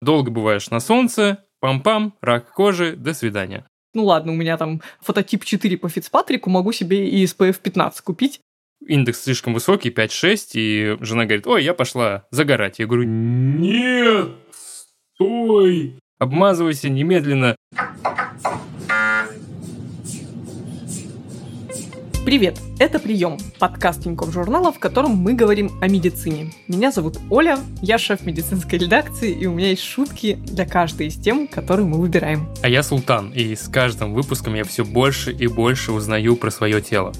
Долго бываешь на солнце, пам-пам, рак кожи, до свидания. Ну ладно, у меня там фототип 4 по Фицпатрику, могу себе и SPF 15 купить. Индекс слишком высокий, 5-6, и жена говорит, ой, я пошла загорать. Я говорю, нет, стой, обмазывайся немедленно. Привет! Это «Прием» – подкаст Тинькофф журнала, в котором мы говорим о медицине. Меня зовут Оля, я шеф медицинской редакции, и у меня есть шутки для каждой из тем, которые мы выбираем. А я Султан, и с каждым выпуском я все больше и больше узнаю про свое тело.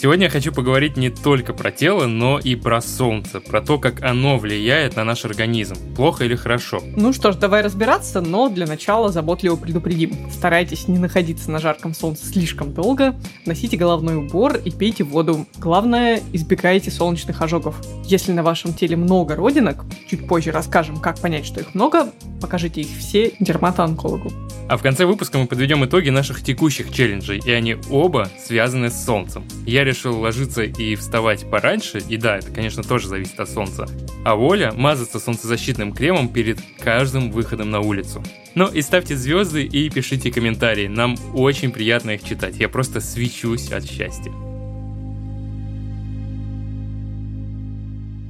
Сегодня я хочу поговорить не только про тело, но и про солнце, про то, как оно влияет на наш организм, плохо или хорошо. Ну что ж, давай разбираться, но для начала заботливо предупредим. Старайтесь не находиться на жарком солнце слишком долго, носите головной убор и пейте воду. Главное, избегайте солнечных ожогов. Если на вашем теле много родинок, чуть позже расскажем, как понять, что их много, покажите их все дерматоонкологу. А в конце выпуска мы подведем итоги наших текущих челленджей, и они оба связаны с солнцем. Я решил ложиться и вставать пораньше, и да, это, конечно, тоже зависит от солнца. А Оля мазаться солнцезащитным кремом перед каждым выходом на улицу. Ну и ставьте звезды и пишите комментарии, нам очень приятно их читать, я просто свечусь от счастья.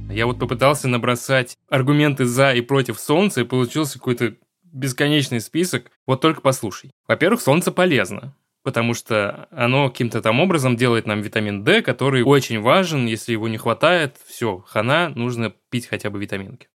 Я вот попытался набросать аргументы за и против солнца, и получился какой-то бесконечный список. Вот только послушай. Во-первых, солнце полезно потому что оно каким-то там образом делает нам витамин D, который очень важен, если его не хватает, все, хана, нужно пить хотя бы витаминки.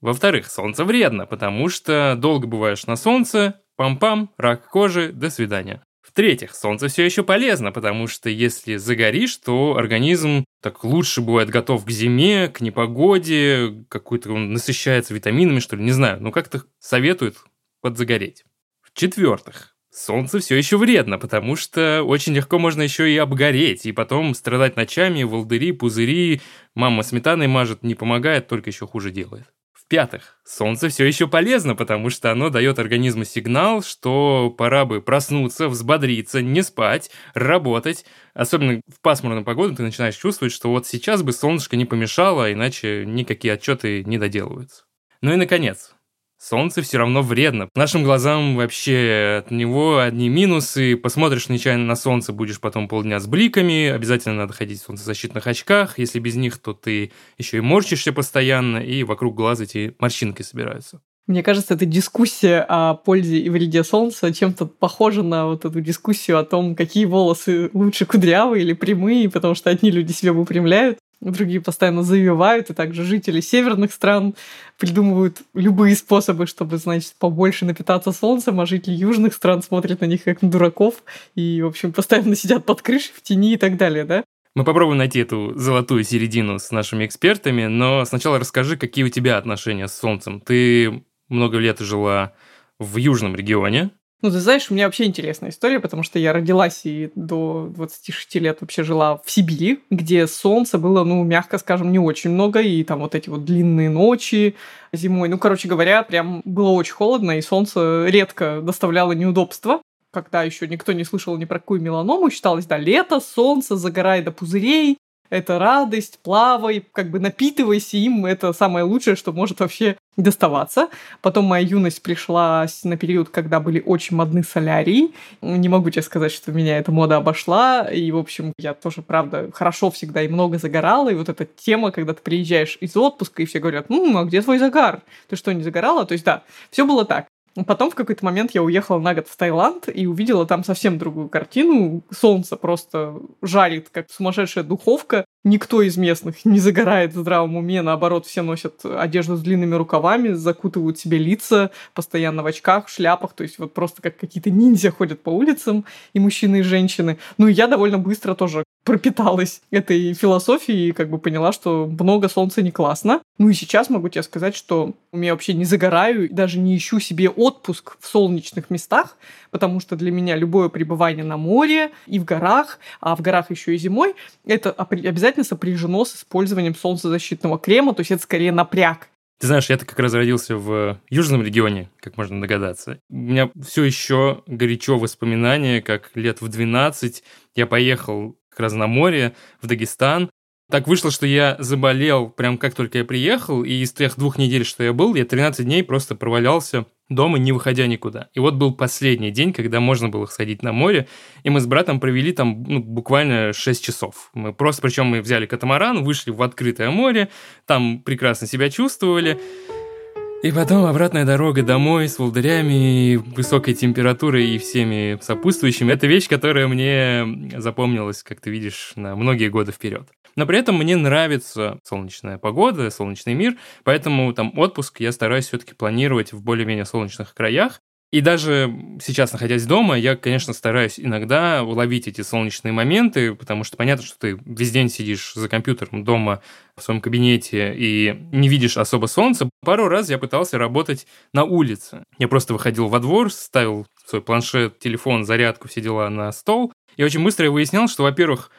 Во-вторых, солнце вредно, потому что долго бываешь на солнце, пам-пам, рак кожи, до свидания. В-третьих, солнце все еще полезно, потому что если загоришь, то организм так лучше бывает готов к зиме, к непогоде, какой-то он насыщается витаминами, что ли, не знаю, но как-то советуют подзагореть. В-четвертых, солнце все еще вредно, потому что очень легко можно еще и обгореть, и потом страдать ночами, волдыри, пузыри, мама сметаной мажет, не помогает, только еще хуже делает. В-пятых, солнце все еще полезно, потому что оно дает организму сигнал, что пора бы проснуться, взбодриться, не спать, работать. Особенно в пасмурную погоду ты начинаешь чувствовать, что вот сейчас бы солнышко не помешало, иначе никакие отчеты не доделываются. Ну и наконец, Солнце все равно вредно. Нашим глазам вообще от него одни минусы. Посмотришь нечаянно на солнце, будешь потом полдня с бликами. Обязательно надо ходить в солнцезащитных очках. Если без них, то ты еще и морщишься постоянно, и вокруг глаза эти морщинки собираются. Мне кажется, эта дискуссия о пользе и вреде солнца чем-то похожа на вот эту дискуссию о том, какие волосы лучше кудрявые или прямые, потому что одни люди себя выпрямляют, другие постоянно завивают, и также жители северных стран придумывают любые способы, чтобы, значит, побольше напитаться солнцем, а жители южных стран смотрят на них как на дураков и, в общем, постоянно сидят под крышей в тени и так далее, да? Мы попробуем найти эту золотую середину с нашими экспертами, но сначала расскажи, какие у тебя отношения с солнцем. Ты много лет жила в южном регионе, ну, ты знаешь, у меня вообще интересная история, потому что я родилась и до 26 лет вообще жила в Сибири, где солнца было, ну, мягко скажем, не очень много, и там вот эти вот длинные ночи зимой. Ну, короче говоря, прям было очень холодно, и солнце редко доставляло неудобства когда еще никто не слышал ни про какую меланому, считалось, да, лето, солнце, загорай до пузырей, это радость, плавай, как бы напитывайся им, это самое лучшее, что может вообще доставаться. Потом моя юность пришла на период, когда были очень модны солярии. Не могу тебе сказать, что меня эта мода обошла. И, в общем, я тоже, правда, хорошо всегда и много загорала. И вот эта тема, когда ты приезжаешь из отпуска, и все говорят, ну, а где твой загар? Ты что, не загорала? То есть, да, все было так. Потом в какой-то момент я уехала на год в Таиланд и увидела там совсем другую картину. Солнце просто жарит, как сумасшедшая духовка. Никто из местных не загорает в здравом уме, наоборот, все носят одежду с длинными рукавами, закутывают себе лица, постоянно в очках, в шляпах, то есть вот просто как какие-то ниндзя ходят по улицам, и мужчины, и женщины. Ну и я довольно быстро тоже пропиталась этой философией и как бы поняла, что много солнца не классно. Ну и сейчас могу тебе сказать, что я вообще не загораю, даже не ищу себе отпуск в солнечных местах, потому что для меня любое пребывание на море и в горах, а в горах еще и зимой, это обязательно сопряжено с использованием солнцезащитного крема, то есть это скорее напряг. Ты знаешь, я-то как раз родился в южном регионе, как можно догадаться. У меня все еще горячо воспоминания, как лет в 12 я поехал как раз на море, в Дагестан. Так вышло, что я заболел прям как только я приехал, и из тех двух недель, что я был, я 13 дней просто провалялся дома, не выходя никуда. И вот был последний день, когда можно было сходить на море, и мы с братом провели там ну, буквально 6 часов. Мы просто, причем мы взяли катамаран, вышли в открытое море, там прекрасно себя чувствовали. И потом обратная дорога домой с волдырями, высокой температурой и всеми сопутствующими. Это вещь, которая мне запомнилась, как ты видишь, на многие годы вперед. Но при этом мне нравится солнечная погода, солнечный мир, поэтому там отпуск я стараюсь все-таки планировать в более-менее солнечных краях. И даже сейчас, находясь дома, я, конечно, стараюсь иногда уловить эти солнечные моменты, потому что понятно, что ты весь день сидишь за компьютером дома в своем кабинете и не видишь особо солнца. Пару раз я пытался работать на улице. Я просто выходил во двор, ставил свой планшет, телефон, зарядку, все дела на стол. И очень быстро я выяснял, что, во-первых,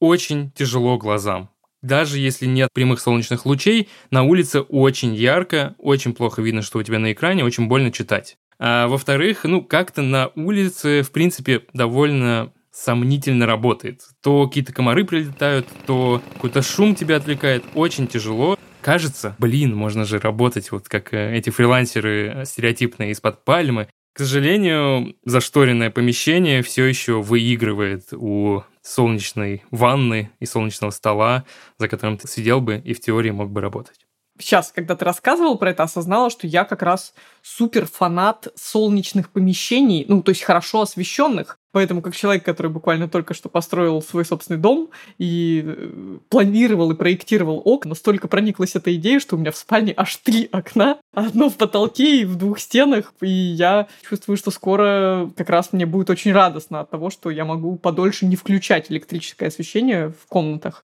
очень тяжело глазам. Даже если нет прямых солнечных лучей, на улице очень ярко, очень плохо видно, что у тебя на экране, очень больно читать. А во-вторых, ну, как-то на улице, в принципе, довольно сомнительно работает. То какие-то комары прилетают, то какой-то шум тебя отвлекает. Очень тяжело. Кажется, блин, можно же работать вот как э, эти фрилансеры стереотипные из-под пальмы. К сожалению, зашторенное помещение все еще выигрывает у солнечной ванны и солнечного стола, за которым ты сидел бы и в теории мог бы работать сейчас, когда ты рассказывал про это, осознала, что я как раз супер фанат солнечных помещений, ну, то есть хорошо освещенных. Поэтому, как человек, который буквально только что построил свой собственный дом и э, планировал и проектировал окна, настолько прониклась эта идея, что у меня в спальне аж три окна, одно в потолке и в двух стенах. И я чувствую, что скоро как раз мне будет очень радостно от того, что я могу подольше не включать электрическое освещение в комнатах.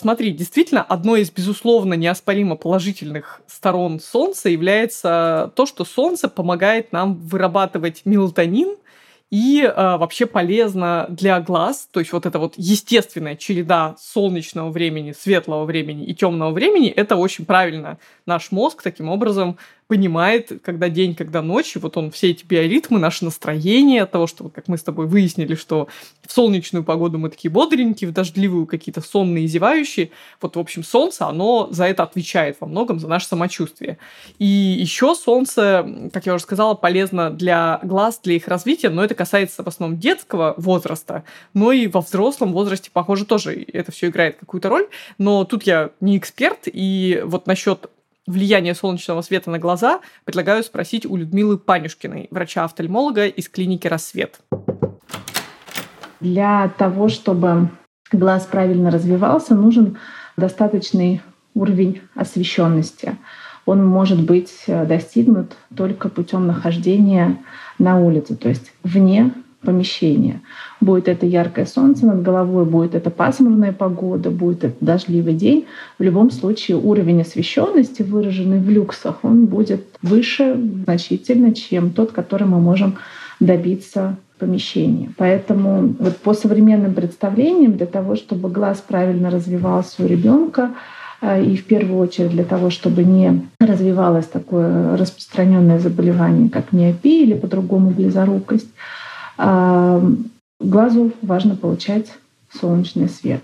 Смотри, действительно, одной из, безусловно, неоспоримо положительных сторон Солнца является то, что Солнце помогает нам вырабатывать мелатонин – и э, вообще полезно для глаз, то есть вот эта вот естественная череда солнечного времени, светлого времени и темного времени, это очень правильно. Наш мозг таким образом понимает, когда день, когда ночь, и вот он все эти биоритмы, наше настроение от того, что, как мы с тобой выяснили, что в солнечную погоду мы такие бодренькие, в дождливую какие-то сонные, зевающие. Вот, в общем, солнце, оно за это отвечает во многом, за наше самочувствие. И еще солнце, как я уже сказала, полезно для глаз, для их развития, но это касается в основном детского возраста, но и во взрослом возрасте, похоже, тоже это все играет какую-то роль. Но тут я не эксперт, и вот насчет влияние солнечного света на глаза, предлагаю спросить у Людмилы Панюшкиной, врача-офтальмолога из клиники «Рассвет». Для того, чтобы глаз правильно развивался, нужен достаточный уровень освещенности. Он может быть достигнут только путем нахождения на улице, то есть вне помещение. Будет это яркое солнце над головой, будет это пасмурная погода, будет это дождливый день. В любом случае уровень освещенности, выраженный в люксах, он будет выше значительно, чем тот, который мы можем добиться помещении. Поэтому вот по современным представлениям для того, чтобы глаз правильно развивался у ребенка, э, и в первую очередь для того, чтобы не развивалось такое распространенное заболевание, как миопия или по-другому близорукость, глазу важно получать солнечный свет.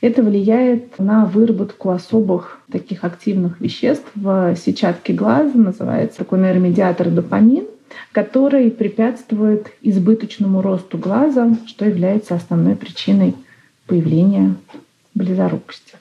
Это влияет на выработку особых таких активных веществ в сетчатке глаза, называется такой нейромедиатор допамин, который препятствует избыточному росту глаза, что является основной причиной появления близорукости.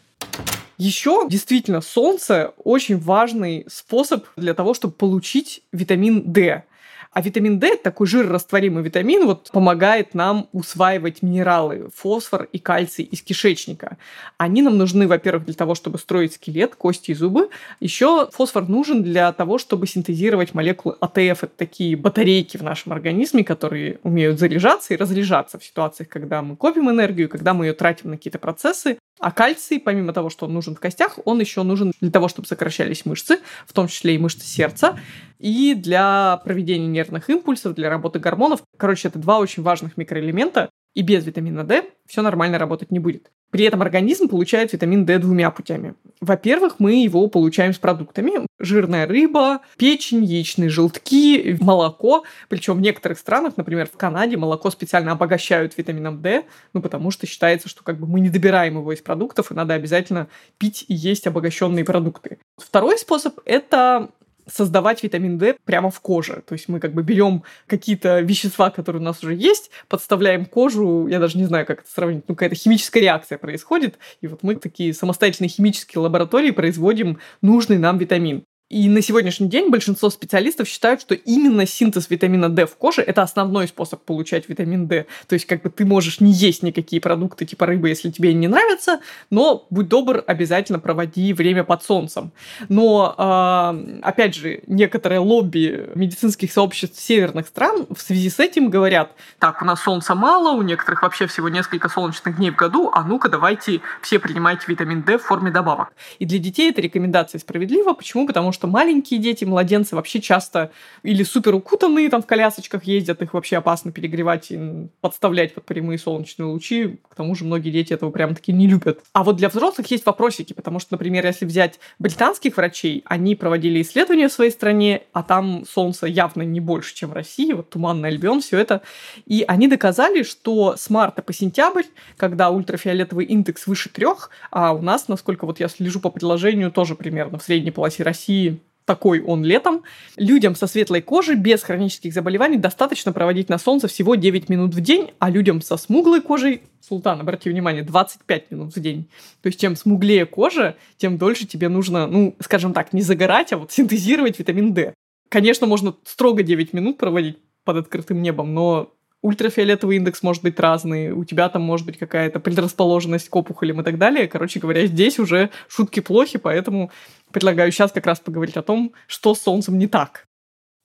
Еще действительно солнце очень важный способ для того, чтобы получить витамин D. А витамин D, такой жирорастворимый витамин, вот помогает нам усваивать минералы, фосфор и кальций из кишечника. Они нам нужны, во-первых, для того, чтобы строить скелет, кости и зубы. Еще фосфор нужен для того, чтобы синтезировать молекулы АТФ. Это такие батарейки в нашем организме, которые умеют заряжаться и разряжаться в ситуациях, когда мы копим энергию, когда мы ее тратим на какие-то процессы. А кальций, помимо того, что он нужен в костях, он еще нужен для того, чтобы сокращались мышцы, в том числе и мышцы сердца, и для проведения нервных импульсов, для работы гормонов. Короче, это два очень важных микроэлемента, и без витамина D все нормально работать не будет. При этом организм получает витамин D двумя путями. Во-первых, мы его получаем с продуктами. Жирная рыба, печень, яичные желтки, молоко. Причем в некоторых странах, например, в Канаде, молоко специально обогащают витамином D, ну, потому что считается, что как бы мы не добираем его из продуктов, и надо обязательно пить и есть обогащенные продукты. Второй способ – это создавать витамин D прямо в коже. То есть мы как бы берем какие-то вещества, которые у нас уже есть, подставляем кожу, я даже не знаю, как это сравнить, ну какая-то химическая реакция происходит, и вот мы такие самостоятельные химические лаборатории производим нужный нам витамин. И на сегодняшний день большинство специалистов считают, что именно синтез витамина D в коже – это основной способ получать витамин D. То есть как бы ты можешь не есть никакие продукты типа рыбы, если тебе не нравятся, но будь добр, обязательно проводи время под солнцем. Но, э, опять же, некоторые лобби медицинских сообществ северных стран в связи с этим говорят, так, у нас солнца мало, у некоторых вообще всего несколько солнечных дней в году, а ну-ка давайте все принимайте витамин D в форме добавок. И для детей эта рекомендация справедлива. Почему? Потому что что маленькие дети, младенцы вообще часто или супер укутанные там в колясочках ездят, их вообще опасно перегревать и подставлять под прямые солнечные лучи. К тому же многие дети этого прям таки не любят. А вот для взрослых есть вопросики, потому что, например, если взять британских врачей, они проводили исследования в своей стране, а там солнце явно не больше, чем в России, вот туманный Альбион, все это. И они доказали, что с марта по сентябрь, когда ультрафиолетовый индекс выше трех, а у нас, насколько вот я слежу по предложению, тоже примерно в средней полосе России такой он летом. Людям со светлой кожей без хронических заболеваний достаточно проводить на солнце всего 9 минут в день, а людям со смуглой кожей, Султан, обрати внимание, 25 минут в день. То есть чем смуглее кожа, тем дольше тебе нужно, ну, скажем так, не загорать, а вот синтезировать витамин D. Конечно, можно строго 9 минут проводить под открытым небом, но ультрафиолетовый индекс может быть разный, у тебя там может быть какая-то предрасположенность к опухолям и так далее. Короче говоря, здесь уже шутки плохи, поэтому предлагаю сейчас как раз поговорить о том, что с Солнцем не так.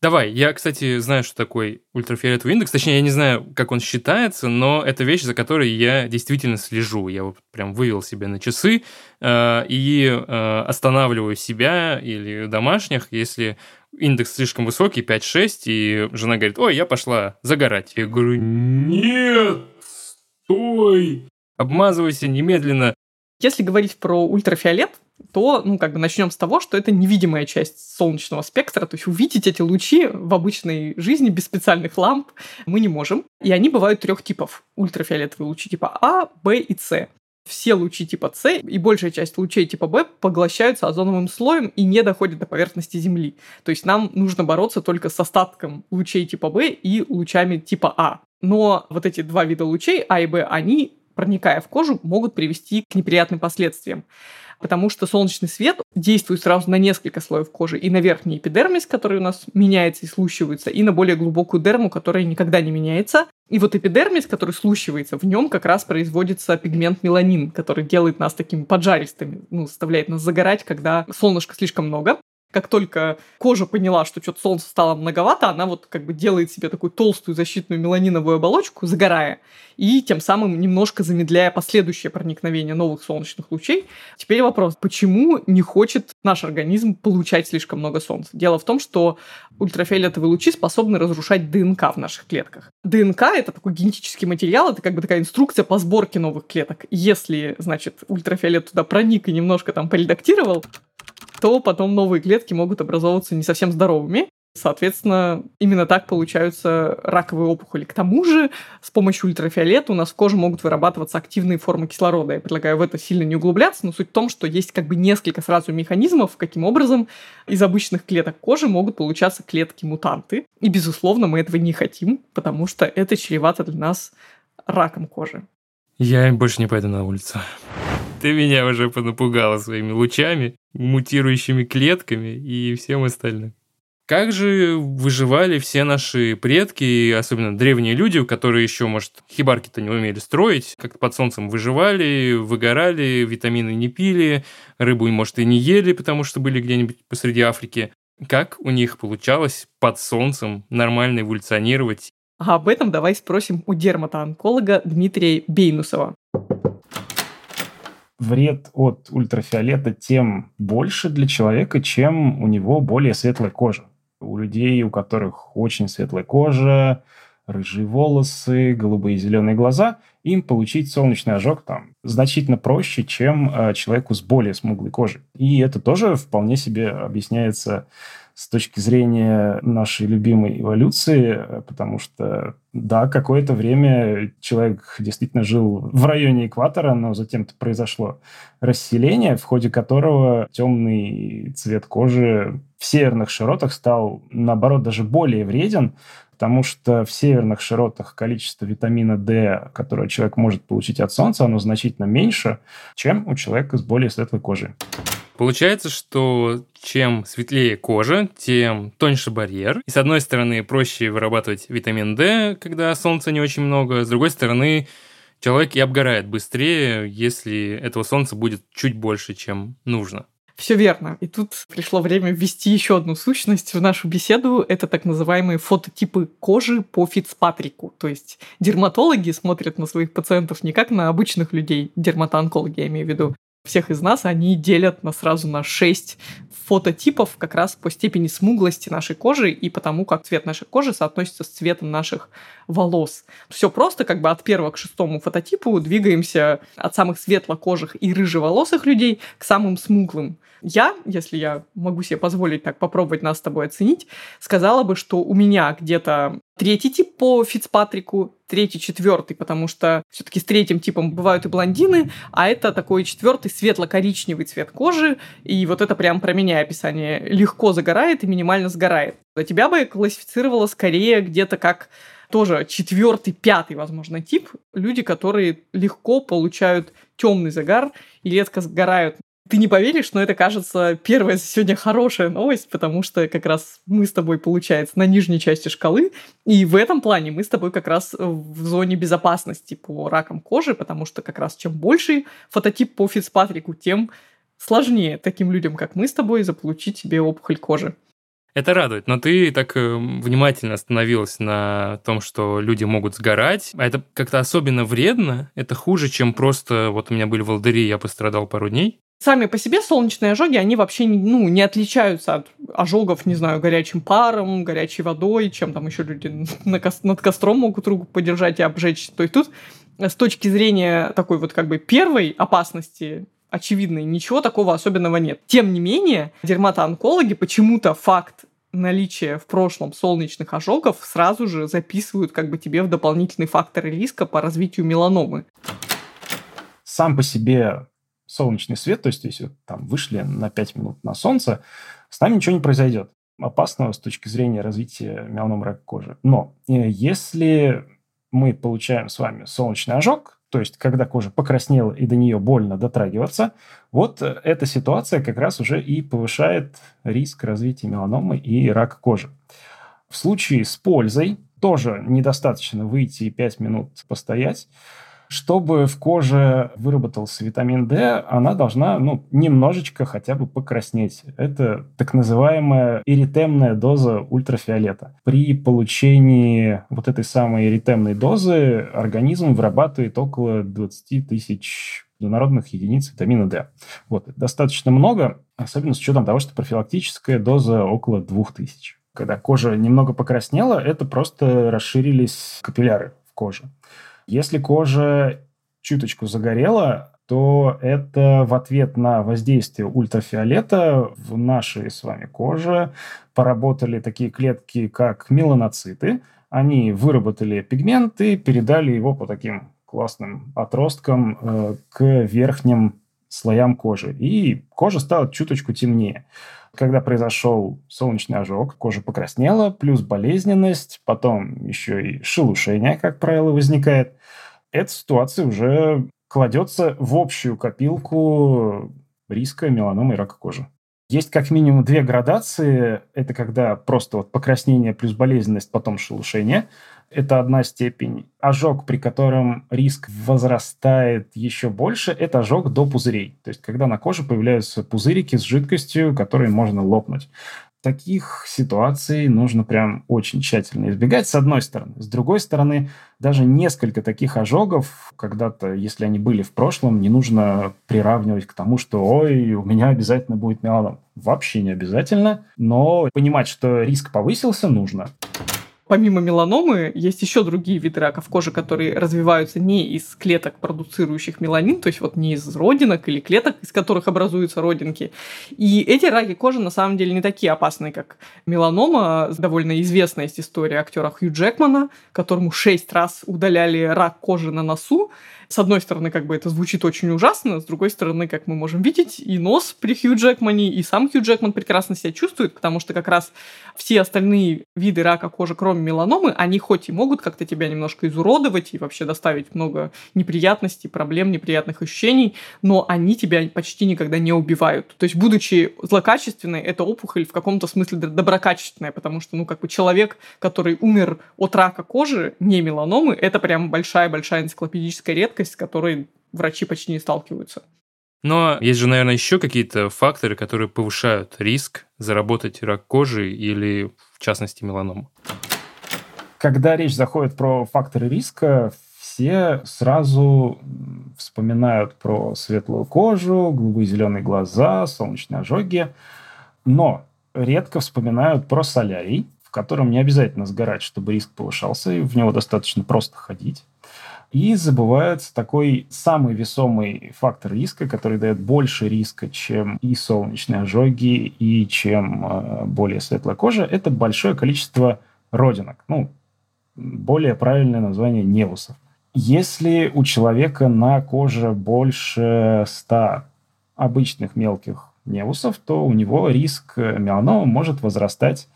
Давай, я, кстати, знаю, что такое ультрафиолетовый индекс. Точнее, я не знаю, как он считается, но это вещь, за которой я действительно слежу. Я вот прям вывел себе на часы э, и э, останавливаю себя или домашних, если индекс слишком высокий, 5-6, и жена говорит, ой, я пошла загорать. Я говорю, нет, стой, обмазывайся немедленно. Если говорить про ультрафиолет, то, ну, как бы начнем с того, что это невидимая часть солнечного спектра, то есть увидеть эти лучи в обычной жизни без специальных ламп мы не можем. И они бывают трех типов. Ультрафиолетовые лучи типа А, Б и С все лучи типа С и большая часть лучей типа Б поглощаются озоновым слоем и не доходят до поверхности Земли. То есть нам нужно бороться только с остатком лучей типа Б и лучами типа А. Но вот эти два вида лучей, А и Б, они, проникая в кожу, могут привести к неприятным последствиям потому что солнечный свет действует сразу на несколько слоев кожи. И на верхний эпидермис, который у нас меняется и слущивается, и на более глубокую дерму, которая никогда не меняется. И вот эпидермис, который слущивается, в нем как раз производится пигмент меланин, который делает нас такими поджаристыми, ну, заставляет нас загорать, когда солнышка слишком много как только кожа поняла, что что-то солнце стало многовато, она вот как бы делает себе такую толстую защитную меланиновую оболочку, загорая, и тем самым немножко замедляя последующее проникновение новых солнечных лучей. Теперь вопрос, почему не хочет наш организм получать слишком много солнца? Дело в том, что ультрафиолетовые лучи способны разрушать ДНК в наших клетках. ДНК — это такой генетический материал, это как бы такая инструкция по сборке новых клеток. Если, значит, ультрафиолет туда проник и немножко там поредактировал, то потом новые клетки могут образовываться не совсем здоровыми. Соответственно, именно так получаются раковые опухоли. К тому же, с помощью ультрафиолета у нас в коже могут вырабатываться активные формы кислорода. Я предлагаю в это сильно не углубляться, но суть в том, что есть как бы несколько сразу механизмов, каким образом из обычных клеток кожи могут получаться клетки-мутанты. И, безусловно, мы этого не хотим, потому что это чревато для нас раком кожи. Я больше не пойду на улицу. Ты меня уже понапугала своими лучами, мутирующими клетками и всем остальным. Как же выживали все наши предки, особенно древние люди, которые еще, может, хибарки-то не умели строить, как под солнцем выживали, выгорали, витамины не пили, рыбу, может, и не ели, потому что были где-нибудь посреди Африки. Как у них получалось под солнцем нормально эволюционировать? А об этом давай спросим у дерматоонколога Дмитрия Бейнусова вред от ультрафиолета тем больше для человека, чем у него более светлая кожа. У людей, у которых очень светлая кожа, рыжие волосы, голубые и зеленые глаза, им получить солнечный ожог там значительно проще, чем э, человеку с более смуглой кожей. И это тоже вполне себе объясняется с точки зрения нашей любимой эволюции, потому что, да, какое-то время человек действительно жил в районе экватора, но затем произошло расселение, в ходе которого темный цвет кожи в северных широтах стал, наоборот, даже более вреден, потому что в северных широтах количество витамина D, которое человек может получить от солнца, оно значительно меньше, чем у человека с более светлой кожей. Получается, что чем светлее кожа, тем тоньше барьер. И с одной стороны, проще вырабатывать витамин D, когда солнца не очень много. С другой стороны, человек и обгорает быстрее, если этого солнца будет чуть больше, чем нужно. Все верно. И тут пришло время ввести еще одну сущность в нашу беседу. Это так называемые фототипы кожи по Фицпатрику. То есть дерматологи смотрят на своих пациентов не как на обычных людей, дерматоонкологи я имею в виду, всех из нас, они делят на сразу на 6 фототипов как раз по степени смуглости нашей кожи и потому, как цвет нашей кожи соотносится с цветом наших волос. Все просто, как бы от первого к шестому фототипу двигаемся от самых светлокожих и рыжеволосых людей к самым смуглым. Я, если я могу себе позволить так попробовать нас с тобой оценить, сказала бы, что у меня где-то третий тип по Фицпатрику, третий, четвертый, потому что все-таки с третьим типом бывают и блондины, а это такой четвертый светло-коричневый цвет кожи, и вот это прям про меня описание. Легко загорает и минимально сгорает. А тебя бы классифицировала скорее где-то как тоже четвертый, пятый, возможно, тип. Люди, которые легко получают темный загар и редко сгорают. Ты не поверишь, но это, кажется, первая сегодня хорошая новость, потому что как раз мы с тобой, получается, на нижней части шкалы, и в этом плане мы с тобой как раз в зоне безопасности по ракам кожи, потому что как раз чем больше фототип по Фицпатрику, тем сложнее таким людям, как мы с тобой, заполучить себе опухоль кожи. Это радует, но ты так э, внимательно остановилась на том, что люди могут сгорать. А это как-то особенно вредно. Это хуже, чем просто вот у меня были волдыри, я пострадал пару дней. Сами по себе солнечные ожоги, они вообще ну, не отличаются от ожогов, не знаю, горячим паром, горячей водой, чем там еще люди над костром могут руку подержать и обжечь. То есть тут с точки зрения такой вот как бы первой опасности очевидной, ничего такого особенного нет. Тем не менее, дерматоонкологи почему-то факт наличия в прошлом солнечных ожогов сразу же записывают как бы тебе в дополнительный фактор риска по развитию меланомы. Сам по себе солнечный свет, то есть если там вышли на 5 минут на солнце, с нами ничего не произойдет опасного с точки зрения развития меланомы рака кожи. Но э, если мы получаем с вами солнечный ожог, то есть когда кожа покраснела и до нее больно дотрагиваться, вот э, эта ситуация как раз уже и повышает риск развития меланомы и рака кожи. В случае с пользой тоже недостаточно выйти и 5 минут постоять. Чтобы в коже выработался витамин D, она должна ну, немножечко хотя бы покраснеть. Это так называемая эритемная доза ультрафиолета. При получении вот этой самой эритемной дозы организм вырабатывает около 20 тысяч международных единиц витамина D. Вот, достаточно много, особенно с учетом того, что профилактическая доза около 2000. Когда кожа немного покраснела, это просто расширились капилляры в коже. Если кожа чуточку загорела, то это в ответ на воздействие ультрафиолета в нашей с вами коже поработали такие клетки, как меланоциты. Они выработали пигмент и передали его по таким классным отросткам э, к верхним слоям кожи. И кожа стала чуточку темнее. Когда произошел солнечный ожог, кожа покраснела, плюс болезненность, потом еще и шелушение, как правило, возникает. Эта ситуация уже кладется в общую копилку риска меланомы и рака кожи. Есть как минимум две градации. Это когда просто вот покраснение плюс болезненность, потом шелушение – это одна степень. Ожог, при котором риск возрастает еще больше, это ожог до пузырей. То есть, когда на коже появляются пузырики с жидкостью, которые можно лопнуть. Таких ситуаций нужно прям очень тщательно избегать, с одной стороны. С другой стороны, даже несколько таких ожогов, когда-то, если они были в прошлом, не нужно приравнивать к тому, что «Ой, у меня обязательно будет меланом». Вообще не обязательно, но понимать, что риск повысился, нужно. Помимо меланомы, есть еще другие виды раков кожи, которые развиваются не из клеток, продуцирующих меланин, то есть вот не из родинок или клеток, из которых образуются родинки. И эти раки кожи на самом деле не такие опасные, как меланома. Довольно известная есть история актера Хью Джекмана, которому шесть раз удаляли рак кожи на носу, с одной стороны, как бы это звучит очень ужасно, с другой стороны, как мы можем видеть, и нос при Хью Джекмане, и сам Хью Джекман прекрасно себя чувствует, потому что как раз все остальные виды рака кожи, кроме меланомы, они хоть и могут как-то тебя немножко изуродовать и вообще доставить много неприятностей, проблем, неприятных ощущений, но они тебя почти никогда не убивают. То есть, будучи злокачественной, эта опухоль в каком-то смысле доброкачественная, потому что, ну, как бы человек, который умер от рака кожи, не меланомы, это прям большая-большая энциклопедическая редкость, редкость, с которой врачи почти не сталкиваются. Но есть же, наверное, еще какие-то факторы, которые повышают риск заработать рак кожи или, в частности, меланому. Когда речь заходит про факторы риска, все сразу вспоминают про светлую кожу, голубые зеленые глаза, солнечные ожоги, но редко вспоминают про солярий, в котором не обязательно сгорать, чтобы риск повышался, и в него достаточно просто ходить. И забывается такой самый весомый фактор риска, который дает больше риска, чем и солнечные ожоги, и чем э, более светлая кожа. Это большое количество родинок. Ну, более правильное название невусов. Если у человека на коже больше 100 обычных мелких невусов, то у него риск меланомы может возрастать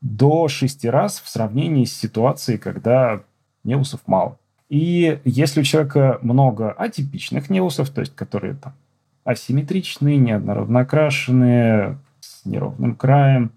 до 6 раз в сравнении с ситуацией, когда невусов мало. И если у человека много атипичных неусов, то есть которые там асимметричные, неоднородно окрашенные, с неровным краем,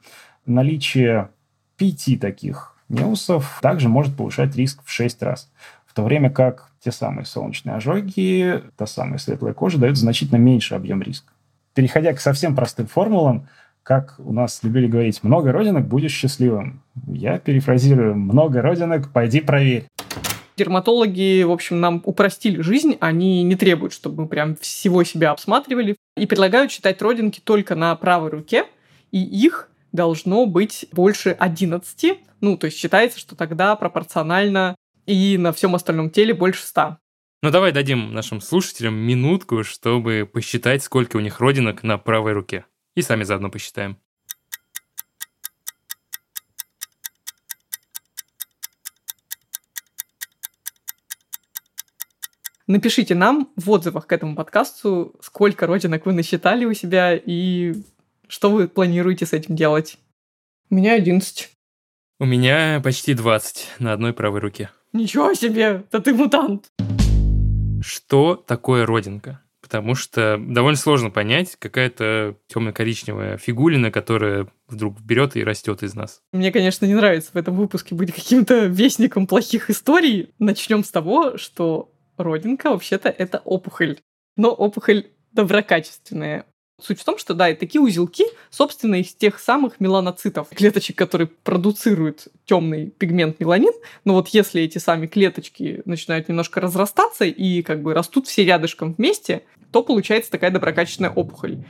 наличие пяти таких неусов также может повышать риск в 6 раз. В то время как те самые солнечные ожоги, та самая светлая кожа дают значительно меньше объем риска. Переходя к совсем простым формулам, как у нас любили говорить, много родинок, будешь счастливым. Я перефразирую, много родинок, пойди проверь. Дерматологи, в общем, нам упростили жизнь, они не требуют, чтобы мы прям всего себя обсматривали, и предлагают считать родинки только на правой руке, и их должно быть больше 11. Ну, то есть считается, что тогда пропорционально и на всем остальном теле больше 100. Ну, давай дадим нашим слушателям минутку, чтобы посчитать, сколько у них родинок на правой руке. И сами заодно посчитаем. Напишите нам в отзывах к этому подкасту, сколько родинок вы насчитали у себя и что вы планируете с этим делать. У меня 11. У меня почти 20 на одной правой руке. Ничего себе, да ты мутант. Что такое родинка? Потому что довольно сложно понять, какая-то темно-коричневая фигулина, которая вдруг берет и растет из нас. Мне, конечно, не нравится в этом выпуске быть каким-то вестником плохих историй. Начнем с того, что родинка вообще-то это опухоль. Но опухоль доброкачественная. Суть в том, что да, и такие узелки, собственно, из тех самых меланоцитов, клеточек, которые продуцируют темный пигмент меланин. Но вот если эти сами клеточки начинают немножко разрастаться и как бы растут все рядышком вместе, то получается такая доброкачественная опухоль.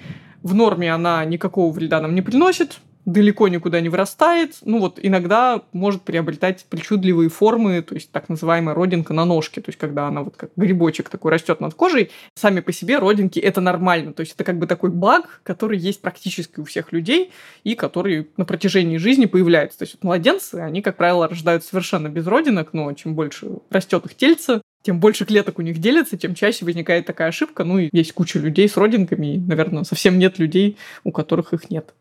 В норме она никакого вреда нам не приносит, далеко никуда не вырастает. Ну вот иногда может приобретать причудливые формы, то есть так называемая родинка на ножке, то есть когда она вот как грибочек такой растет над кожей. Сами по себе родинки это нормально, то есть это как бы такой баг, который есть практически у всех людей и который на протяжении жизни появляется. То есть вот младенцы, они, как правило, рождаются совершенно без родинок, но чем больше растет их тельце, тем больше клеток у них делится, тем чаще возникает такая ошибка. Ну и есть куча людей с родинками, и, наверное, совсем нет людей, у которых их нет.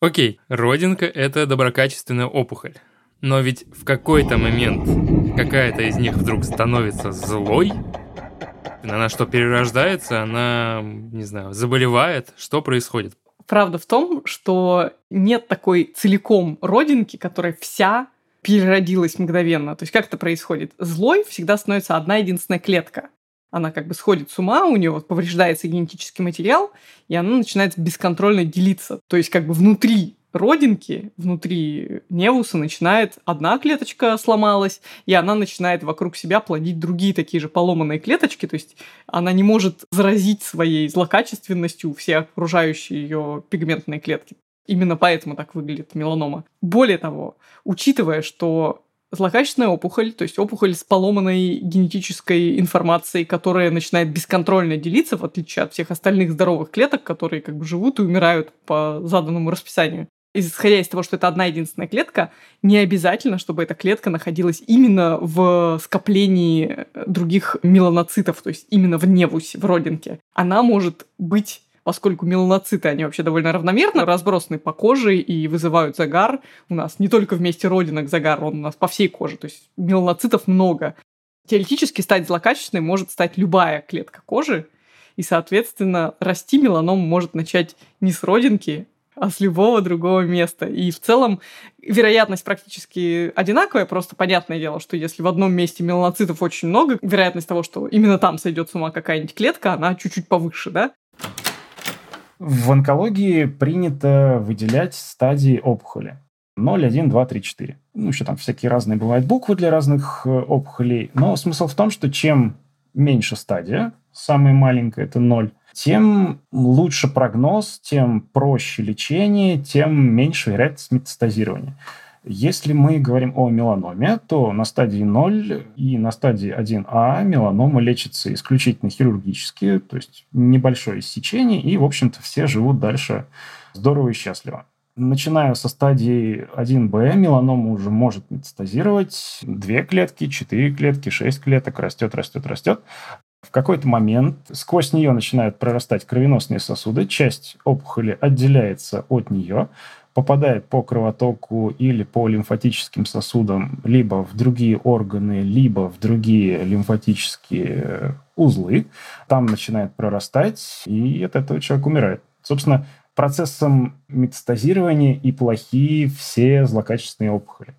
Окей, родинка – это доброкачественная опухоль. Но ведь в какой-то момент какая-то из них вдруг становится злой, она что, перерождается, она, не знаю, заболевает, что происходит? Правда в том, что нет такой целиком родинки, которая вся переродилась мгновенно. То есть как это происходит? Злой всегда становится одна единственная клетка она как бы сходит с ума, у нее повреждается генетический материал, и она начинает бесконтрольно делиться. То есть как бы внутри родинки, внутри невуса начинает одна клеточка сломалась, и она начинает вокруг себя плодить другие такие же поломанные клеточки, то есть она не может заразить своей злокачественностью все окружающие ее пигментные клетки. Именно поэтому так выглядит меланома. Более того, учитывая, что злокачественная опухоль, то есть опухоль с поломанной генетической информацией, которая начинает бесконтрольно делиться, в отличие от всех остальных здоровых клеток, которые как бы живут и умирают по заданному расписанию. Исходя из того, что это одна единственная клетка, не обязательно, чтобы эта клетка находилась именно в скоплении других меланоцитов, то есть именно в невусе, в родинке. Она может быть поскольку меланоциты, они вообще довольно равномерно разбросаны по коже и вызывают загар. У нас не только вместе родинок загар, он у нас по всей коже, то есть меланоцитов много. Теоретически стать злокачественной может стать любая клетка кожи, и, соответственно, расти меланом может начать не с родинки, а с любого другого места. И в целом вероятность практически одинаковая, просто понятное дело, что если в одном месте меланоцитов очень много, вероятность того, что именно там сойдет с ума какая-нибудь клетка, она чуть-чуть повыше, да? В онкологии принято выделять стадии опухоли. 0, 1, 2, 3, 4. Ну, еще там всякие разные бывают буквы для разных э, опухолей. Но смысл в том, что чем меньше стадия, самая маленькая это 0, тем лучше прогноз, тем проще лечение, тем меньше вероятность метастазирования. Если мы говорим о меланоме, то на стадии 0 и на стадии 1А меланома лечится исключительно хирургически, то есть небольшое иссечение, и, в общем-то, все живут дальше здорово и счастливо. Начиная со стадии 1Б, меланома уже может метастазировать. Две клетки, четыре клетки, шесть клеток, растет, растет, растет. В какой-то момент сквозь нее начинают прорастать кровеносные сосуды, часть опухоли отделяется от нее, попадает по кровотоку или по лимфатическим сосудам либо в другие органы, либо в другие лимфатические узлы. Там начинает прорастать, и от этого человек умирает. Собственно, процессом метастазирования и плохие все злокачественные опухоли.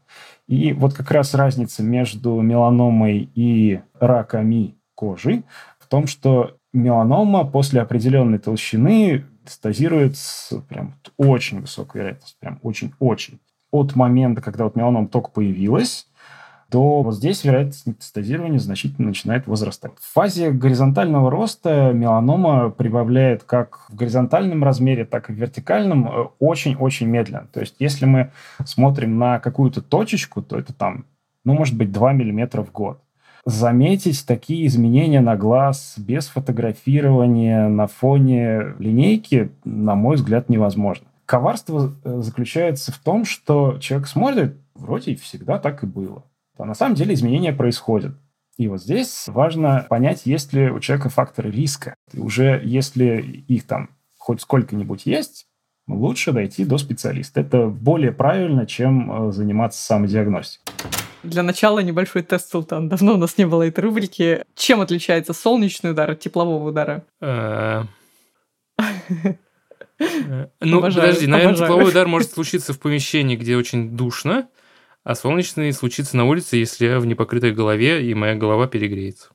И вот как раз разница между меланомой и раками кожи в том, что меланома после определенной толщины метастазирует с прям очень высокой вероятностью, прям очень-очень. От момента, когда вот меланома только появилась, то вот здесь вероятность метастазирования значительно начинает возрастать. В фазе горизонтального роста меланома прибавляет как в горизонтальном размере, так и в вертикальном э, очень-очень медленно. То есть если мы смотрим на какую-то точечку, то это там, ну, может быть, 2 мм в год заметить такие изменения на глаз без фотографирования на фоне линейки, на мой взгляд, невозможно. Коварство э, заключается в том, что человек смотрит, вроде всегда так и было. А на самом деле изменения происходят. И вот здесь важно понять, есть ли у человека факторы риска. И уже если их там хоть сколько-нибудь есть, лучше дойти до специалиста. Это более правильно, чем э, заниматься самодиагностикой. Для начала небольшой тест, Султан. Давно у нас не было этой рубрики. Чем отличается солнечный удар от теплового удара? Э, ну, подожди, наверное, тепловой удар может случиться в помещении, где очень душно, а солнечный случится на улице, если я в непокрытой голове, и моя голова перегреется.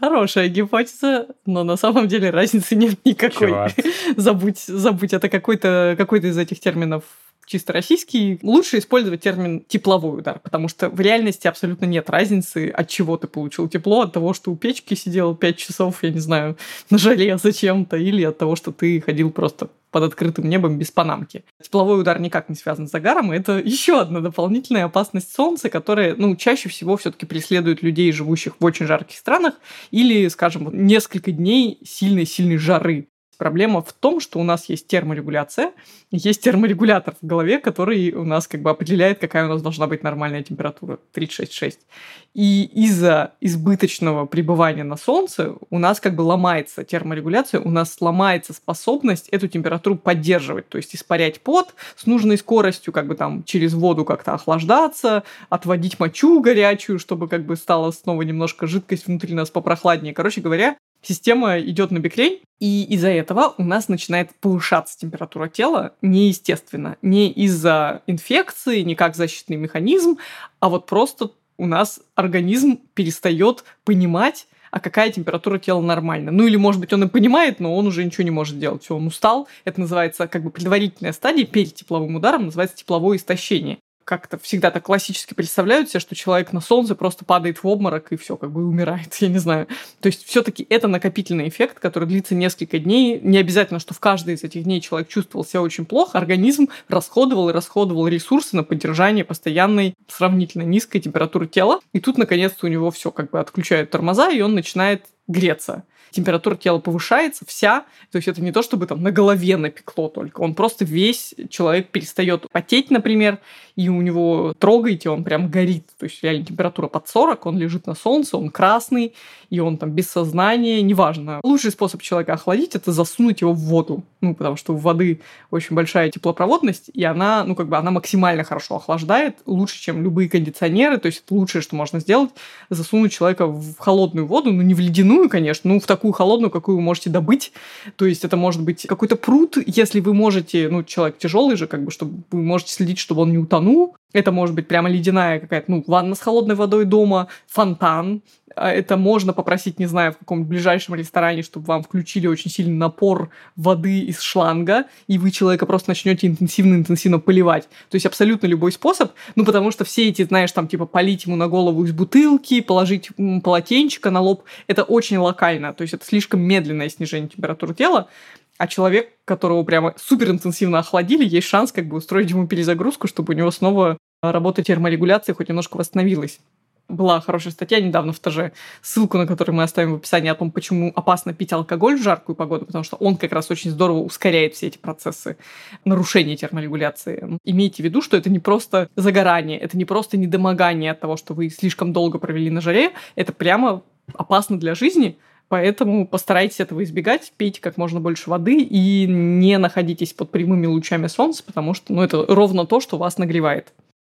Хорошая гипотеза, но на самом деле разницы нет никакой. забудь, забудь, это какой-то какой из этих терминов чисто российский, лучше использовать термин тепловой удар, потому что в реальности абсолютно нет разницы, от чего ты получил тепло, от того, что у печки сидел 5 часов, я не знаю, на жаре зачем-то, или от того, что ты ходил просто под открытым небом без панамки. Тепловой удар никак не связан с загаром, и это еще одна дополнительная опасность солнца, которая, ну, чаще всего все-таки преследует людей, живущих в очень жарких странах, или, скажем, несколько дней сильной-сильной жары. Проблема в том, что у нас есть терморегуляция, есть терморегулятор в голове, который у нас как бы определяет, какая у нас должна быть нормальная температура 36,6. И из-за избыточного пребывания на солнце у нас как бы ломается терморегуляция, у нас ломается способность эту температуру поддерживать, то есть испарять пот с нужной скоростью, как бы там через воду как-то охлаждаться, отводить мочу горячую, чтобы как бы стала снова немножко жидкость внутри нас попрохладнее. Короче говоря, система идет на бекрень, и из-за этого у нас начинает повышаться температура тела неестественно. Не из-за инфекции, не как защитный механизм, а вот просто у нас организм перестает понимать, а какая температура тела нормальна. Ну или, может быть, он и понимает, но он уже ничего не может делать. Он устал. Это называется как бы предварительная стадия перед тепловым ударом, называется тепловое истощение. Как-то всегда так классически представляют себе, что человек на солнце просто падает в обморок и все, как бы умирает, я не знаю. То есть все-таки это накопительный эффект, который длится несколько дней. Не обязательно, что в каждый из этих дней человек чувствовал себя очень плохо, организм расходовал и расходовал ресурсы на поддержание постоянной сравнительно низкой температуры тела. И тут, наконец-то, у него все как бы отключают тормоза, и он начинает греться температура тела повышается вся, то есть это не то, чтобы там на голове напекло только, он просто весь человек перестает потеть, например, и у него трогаете, он прям горит, то есть реально температура под 40, он лежит на солнце, он красный, и он там без сознания, неважно. Лучший способ человека охладить – это засунуть его в воду, ну, потому что у воды очень большая теплопроводность, и она, ну, как бы она максимально хорошо охлаждает, лучше, чем любые кондиционеры, то есть это лучшее, что можно сделать, засунуть человека в холодную воду, ну, не в ледяную, конечно, ну, в такую холодную, какую вы можете добыть, то есть это может быть какой-то пруд, если вы можете, ну, человек тяжелый же, как бы, чтобы вы можете следить, чтобы он не утонул, утону. Это может быть прямо ледяная какая-то, ну, ванна с холодной водой дома, фонтан. А это можно попросить, не знаю, в каком-нибудь ближайшем ресторане, чтобы вам включили очень сильный напор воды из шланга, и вы человека просто начнете интенсивно-интенсивно поливать. То есть абсолютно любой способ, ну, потому что все эти, знаешь, там, типа, полить ему на голову из бутылки, положить полотенчика на лоб, это очень локально, то есть это слишком медленное снижение температуры тела а человек, которого прямо супер интенсивно охладили, есть шанс как бы устроить ему перезагрузку, чтобы у него снова работа терморегуляции хоть немножко восстановилась. Была хорошая статья недавно в ТЖ, ссылку на которую мы оставим в описании о том, почему опасно пить алкоголь в жаркую погоду, потому что он как раз очень здорово ускоряет все эти процессы нарушения терморегуляции. Имейте в виду, что это не просто загорание, это не просто недомогание от того, что вы слишком долго провели на жаре, это прямо опасно для жизни, Поэтому постарайтесь этого избегать, пейте как можно больше воды и не находитесь под прямыми лучами солнца, потому что ну, это ровно то, что вас нагревает.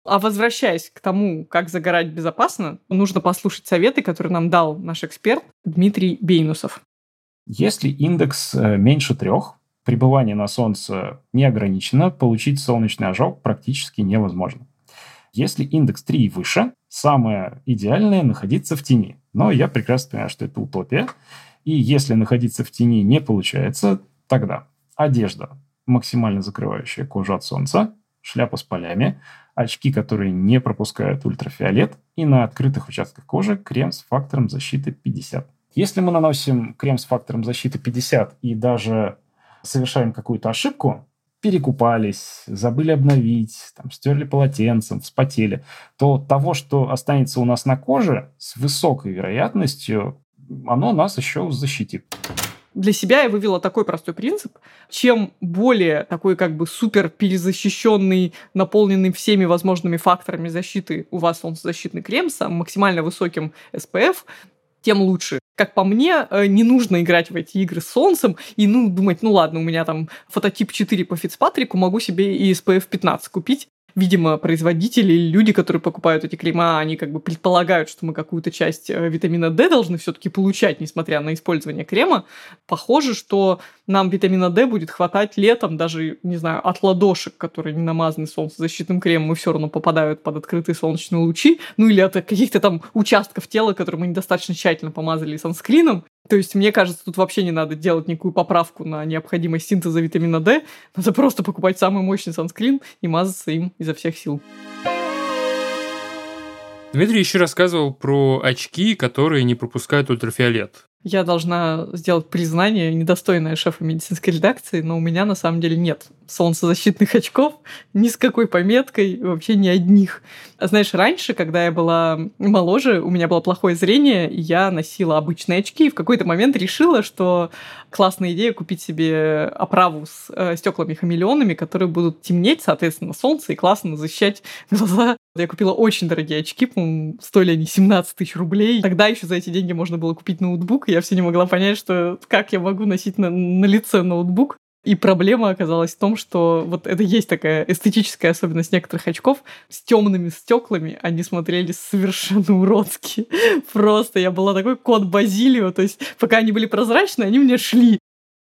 А возвращаясь к тому, как загорать безопасно, нужно послушать советы, которые нам дал наш эксперт Дмитрий Бейнусов. Если индекс э, меньше трех, пребывание на солнце не ограничено, получить солнечный ожог практически невозможно. Если индекс 3 и выше, самое идеальное находиться в тени. Но я прекрасно понимаю, что это утопия. И если находиться в тени не получается, тогда одежда, максимально закрывающая кожу от солнца, шляпа с полями, очки, которые не пропускают ультрафиолет, и на открытых участках кожи крем с фактором защиты 50. Если мы наносим крем с фактором защиты 50 и даже совершаем какую-то ошибку, перекупались, забыли обновить, там, стерли полотенцем, вспотели, то того, что останется у нас на коже, с высокой вероятностью, оно нас еще защитит. Для себя я вывела такой простой принцип. Чем более такой как бы супер перезащищенный, наполненный всеми возможными факторами защиты у вас солнцезащитный крем с максимально высоким SPF, тем лучше. Как по мне, э, не нужно играть в эти игры с солнцем и, ну, думать, ну ладно, у меня там фототип 4 по Фицпатрику, могу себе и SPF 15 купить видимо, производители или люди, которые покупают эти крема, они как бы предполагают, что мы какую-то часть э, витамина D должны все-таки получать, несмотря на использование крема. Похоже, что нам витамина D будет хватать летом, даже, не знаю, от ладошек, которые не намазаны солнцезащитным кремом, и все равно попадают под открытые солнечные лучи, ну или от каких-то там участков тела, которые мы недостаточно тщательно помазали санскрином, то есть, мне кажется, тут вообще не надо делать никакую поправку на необходимость синтеза витамина D. Надо просто покупать самый мощный санскрин и мазаться им изо всех сил. Дмитрий еще рассказывал про очки, которые не пропускают ультрафиолет. Я должна сделать признание, недостойное шефа медицинской редакции, но у меня на самом деле нет солнцезащитных очков ни с какой пометкой, вообще ни одних. А знаешь, раньше, когда я была моложе, у меня было плохое зрение, и я носила обычные очки, и в какой-то момент решила, что классная идея купить себе оправу с э, стеклами-хамелеонами, которые будут темнеть, соответственно, солнце и классно защищать глаза. Я купила очень дорогие очки, по-моему, стоили они 17 тысяч рублей. Тогда еще за эти деньги можно было купить ноутбук, и я все не могла понять, что как я могу носить на, на лице ноутбук. И проблема оказалась в том, что вот это есть такая эстетическая особенность некоторых очков. С темными стеклами они смотрелись совершенно уродски. Просто я была такой кот Базилио. То есть пока они были прозрачные, они мне шли.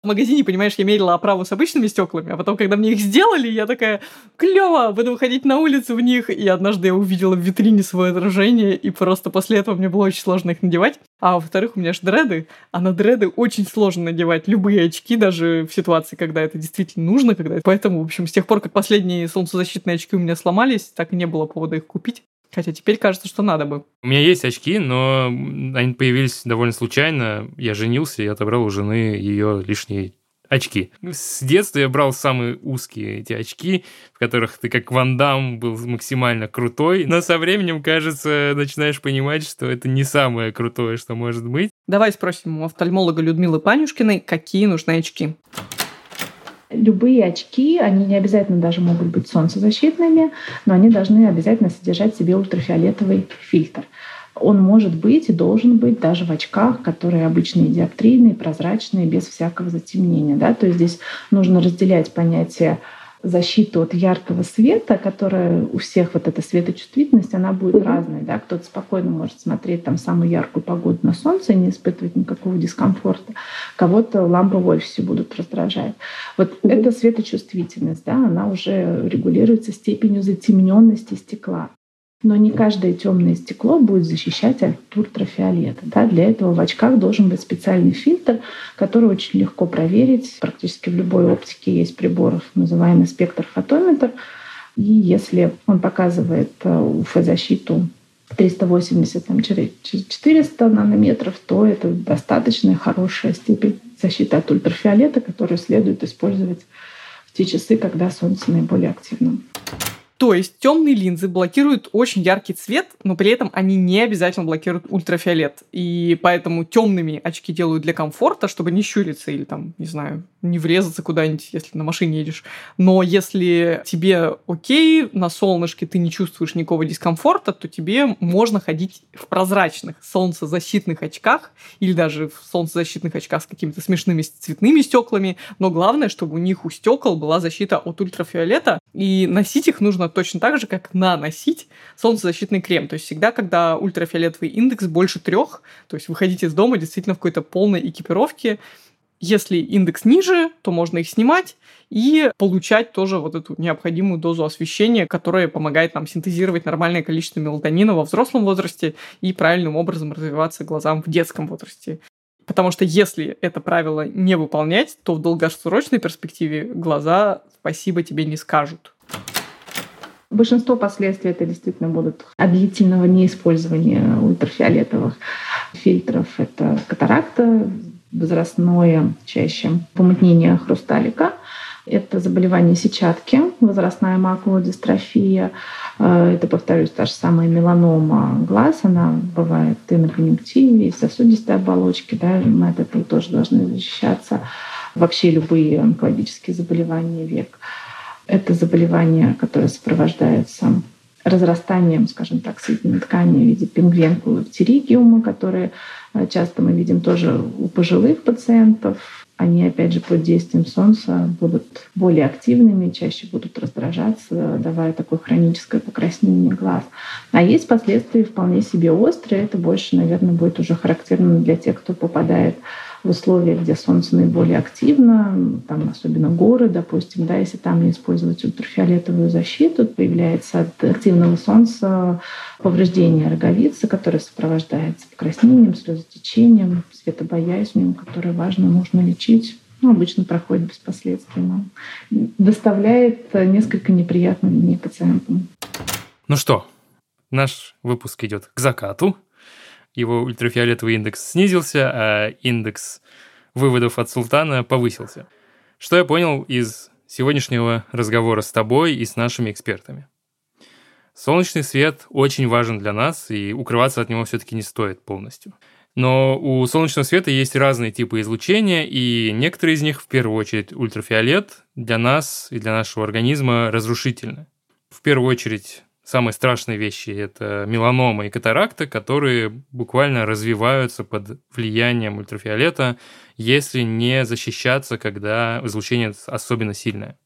В магазине, понимаешь, я мерила оправу с обычными стеклами, а потом, когда мне их сделали, я такая, клево, буду выходить на улицу в них. И однажды я увидела в витрине свое отражение, и просто после этого мне было очень сложно их надевать. А во-вторых, у меня же дреды, а на дреды очень сложно надевать любые очки, даже в ситуации, когда это действительно нужно. Когда... Поэтому, в общем, с тех пор, как последние солнцезащитные очки у меня сломались, так и не было повода их купить. Хотя теперь кажется, что надо бы. У меня есть очки, но они появились довольно случайно. Я женился и отобрал у жены ее лишние очки. С детства я брал самые узкие эти очки, в которых ты как Ван Дам был максимально крутой, но со временем, кажется, начинаешь понимать, что это не самое крутое, что может быть. Давай спросим у офтальмолога Людмилы Панюшкиной, какие нужны очки. Любые очки, они не обязательно даже могут быть солнцезащитными, но они должны обязательно содержать в себе ультрафиолетовый фильтр. Он может быть и должен быть даже в очках, которые обычные диоптрийные, прозрачные, без всякого затемнения. Да? То есть здесь нужно разделять понятие защиту от яркого света, которая у всех вот эта светочувствительность, она будет mm-hmm. разной. Да? Кто-то спокойно может смотреть там самую яркую погоду на солнце и не испытывать никакого дискомфорта. Кого-то лампы в офисе будут раздражать. Вот mm-hmm. эта светочувствительность, да, она уже регулируется степенью затемненности стекла. Но не каждое темное стекло будет защищать от ультрафиолета. Да? Для этого в очках должен быть специальный фильтр, который очень легко проверить. Практически в любой оптике есть прибор, называемый спектрофотометр. И если он показывает э, УФ-защиту 380-400 нанометров, то это достаточно хорошая степень защиты от ультрафиолета, которую следует использовать в те часы, когда солнце наиболее активно. То есть темные линзы блокируют очень яркий цвет, но при этом они не обязательно блокируют ультрафиолет. И поэтому темными очки делают для комфорта, чтобы не щуриться или там, не знаю, не врезаться куда-нибудь, если на машине едешь. Но если тебе окей, на солнышке ты не чувствуешь никакого дискомфорта, то тебе можно ходить в прозрачных солнцезащитных очках или даже в солнцезащитных очках с какими-то смешными цветными стеклами. Но главное, чтобы у них у стекол была защита от ультрафиолета, и носить их нужно точно так же, как наносить солнцезащитный крем. То есть всегда, когда ультрафиолетовый индекс больше трех, то есть выходить из дома действительно в какой-то полной экипировке, если индекс ниже, то можно их снимать и получать тоже вот эту необходимую дозу освещения, которая помогает нам синтезировать нормальное количество мелатонина во взрослом возрасте и правильным образом развиваться глазам в детском возрасте. Потому что если это правило не выполнять, то в долгосрочной перспективе глаза спасибо тебе не скажут. Большинство последствий это действительно будут от длительного неиспользования ультрафиолетовых фильтров. Это катаракта, возрастное чаще помутнение хрусталика. Это заболевание сетчатки, возрастная макуловая дистрофия. Э, это, повторюсь, та же самая меланома глаз. Она бывает и на конъюнктиве, и в сосудистой оболочке. Да, мы от этого тоже должны защищаться. Вообще любые онкологические заболевания век. Это заболевание, которое сопровождается разрастанием, скажем так, соединительной ткани в виде пингвенкулы птеригиума, которые э, часто мы видим тоже у пожилых пациентов. Они, опять же, под действием солнца будут более активными, чаще будут раздражаться, давая такое хроническое покраснение глаз. А есть последствия вполне себе острые. Это больше, наверное, будет уже характерно для тех, кто попадает в условиях, где солнце наиболее активно, там особенно горы, допустим, да, если там не использовать ультрафиолетовую защиту, появляется от активного солнца повреждение роговицы, которое сопровождается покраснением, слезотечением, светобоязнью, которое важно, нужно лечить. Ну, обычно проходит без последствий, но доставляет несколько неприятных дней пациентам. Ну что, наш выпуск идет к закату его ультрафиолетовый индекс снизился, а индекс выводов от султана повысился. Что я понял из сегодняшнего разговора с тобой и с нашими экспертами? Солнечный свет очень важен для нас, и укрываться от него все-таки не стоит полностью. Но у солнечного света есть разные типы излучения, и некоторые из них, в первую очередь ультрафиолет, для нас и для нашего организма разрушительны. В первую очередь самые страшные вещи – это меланома и катаракта, которые буквально развиваются под влиянием ультрафиолета, если не защищаться, когда излучение особенно сильное.